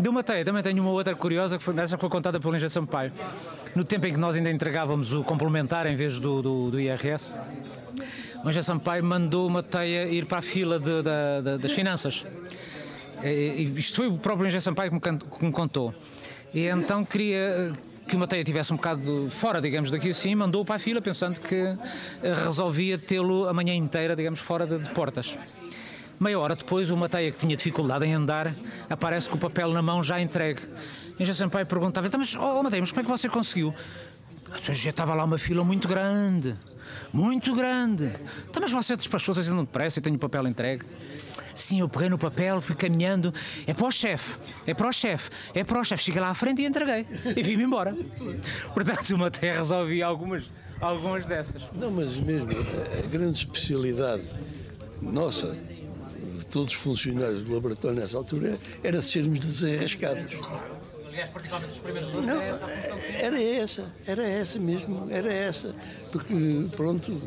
Deu uma teia, também tenho uma outra curiosa, que foi, essa foi contada pelo Engenheiro Sampaio. No tempo em que nós ainda entregávamos o complementar em vez do, do, do IRS, o Engenheiro Sampaio mandou uma teia ir para a fila de, de, de, das finanças. E, isto foi o próprio Engenheiro Sampaio que me, que me contou. E então queria que o Mateia tivesse um bocado fora, digamos, daqui assim, mandou para a fila pensando que resolvia tê-lo a manhã inteira, digamos, fora de, de portas. Meia hora depois, o Mateia, que tinha dificuldade em andar, aparece com o papel na mão já entregue. E já Sampaio perguntava então, mas, oh, Mateia, mas como é que você conseguiu? Já estava lá uma fila muito grande, muito grande. Então, mas você despachou-se assim depressa e tenho o papel entregue. Sim, eu peguei no papel, fui caminhando. É para o chefe, é para o chefe, é para o chefe. Cheguei lá à frente e entreguei. E vim-me embora. Portanto, o Mateia resolvi algumas, algumas dessas. Não, mas mesmo, a grande especialidade nossa todos os funcionários do laboratório nessa altura era sermos desenrascados. Aliás, os primeiros anos, Não, era essa, era essa mesmo, era essa. Porque, pronto,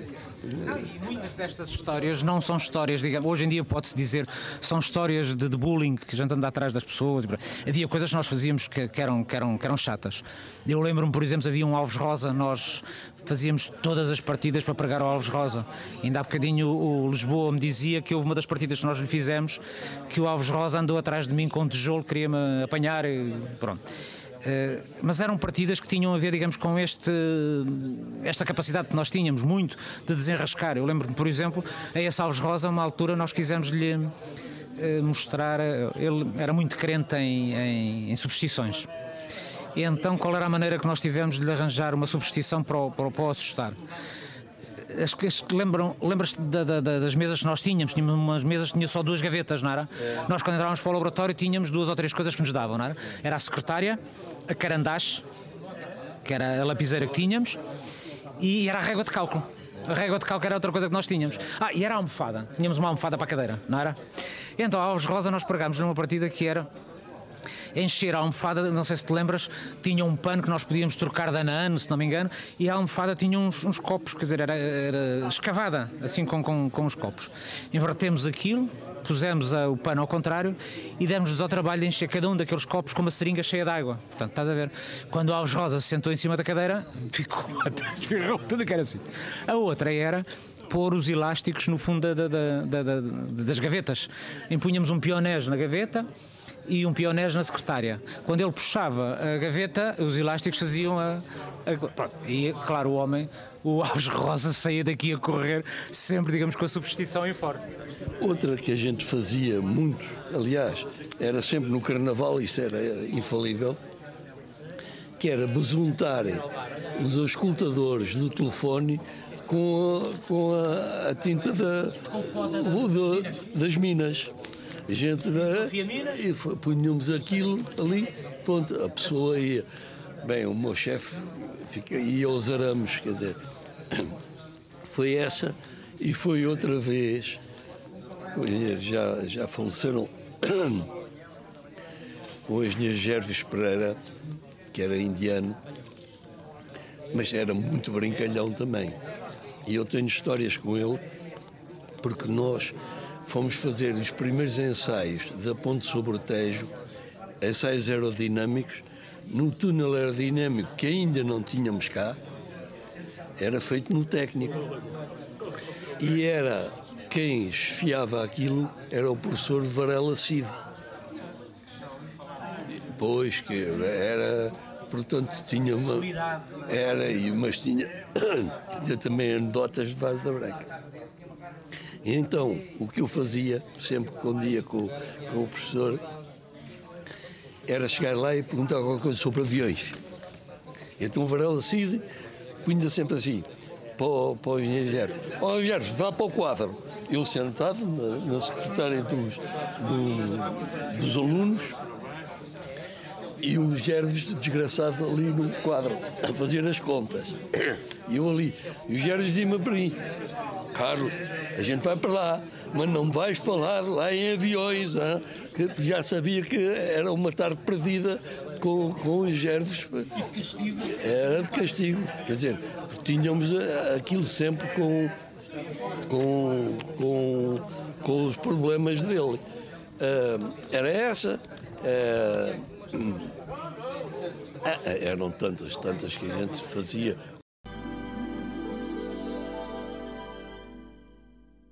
e muitas destas histórias não são histórias, digamos, hoje em dia pode-se dizer, são histórias de, de, bullying que a gente anda atrás das pessoas. Havia coisas que nós fazíamos que, que eram, que, eram, que eram chatas. Eu lembro-me, por exemplo, havia um Alves Rosa, nós fazíamos todas as partidas para pregar o Alves Rosa. Ainda há bocadinho o, o Lisboa me dizia que houve uma das partidas que nós lhe fizemos que o Alves Rosa andou atrás de mim com um tijolo, queria-me apanhar e pronto. Uh, mas eram partidas que tinham a ver, digamos, com este, esta capacidade que nós tínhamos muito de desenrascar. Eu lembro-me, por exemplo, a esse Alves Rosa, uma altura nós quisemos-lhe uh, mostrar, ele era muito crente em, em, em superstições. E então qual era a maneira que nós tivemos de lhe arranjar uma superstição para o, para o, para o assustar? Que, lembram, lembras-te da, da, das mesas que nós tínhamos? Tínhamos umas mesas que tinham só duas gavetas, não era? É. Nós, quando entrávamos para o laboratório, tínhamos duas ou três coisas que nos davam, não era? Era a secretária, a carandache, que era a lapiseira que tínhamos, e era a régua de cálculo. A régua de cálculo era outra coisa que nós tínhamos. Ah, e era a almofada. Tínhamos uma almofada para a cadeira, não era? Então, a Alves Rosa, nós pregámos numa partida que era encher a almofada, não sei se te lembras, tinha um pano que nós podíamos trocar de ano a ano, se não me engano, e a almofada tinha uns, uns copos, quer dizer, era, era escavada, assim com, com, com os copos. Invertemos aquilo, pusemos a, o pano ao contrário e demos-nos ao trabalho de encher cada um daqueles copos com uma seringa cheia de água. Portanto, estás a ver? Quando o Alves Rosa se sentou em cima da cadeira, ficou até tudo que era assim. A outra era pôr os elásticos no fundo da, da, da, das gavetas. Empunhamos um pionés na gaveta e um pionés na secretária. Quando ele puxava a gaveta, os elásticos faziam a. a e, claro, o homem, o Alves Rosa, saía daqui a correr, sempre, digamos, com a superstição em força. Outra que a gente fazia muito, aliás, era sempre no carnaval, isso era infalível, que era besuntar os auscultadores do telefone com a, com a, a tinta da, das minas. A gente né, e punhamos aquilo ali, pronto, a pessoa ia. Bem, o meu chefe ia aos arames, quer dizer, foi essa e foi outra vez. Já, já faleceram o engenheiro Gerves Pereira, que era indiano, mas era muito brincalhão também. E eu tenho histórias com ele, porque nós fomos fazer os primeiros ensaios da Ponte sobre o Tejo, ensaios aerodinâmicos, no túnel aerodinâmico que ainda não tínhamos cá, era feito no técnico. E era quem esfiava aquilo era o professor Varela Cid. Pois que era, portanto, tinha uma. Era, mas tinha, tinha também anedotas de Vaz da Branca. Então, o que eu fazia, sempre quando ia com, com o professor, era chegar lá e perguntar alguma coisa sobre aviões. Então o Varela Cid punha sempre assim, para o, para engenheiro Gerves. Ó oh, Gerves, vá para o quadro. Eu sentado na, na secretária dos, do, dos alunos e o Gerves desgraçado ali no quadro, a fazer as contas. E eu ali. E o Gerves dizia-me para mim, Carlos, a gente vai para lá, mas não vais falar lá em aviões, hein? que já sabia que era uma tarde perdida com, com os gerves. E de castigo? Era de castigo, quer dizer, tínhamos eh, aquilo sempre com, com, com, com os problemas dele. Uh, era essa, hum, eram tantas, tantas que a gente fazia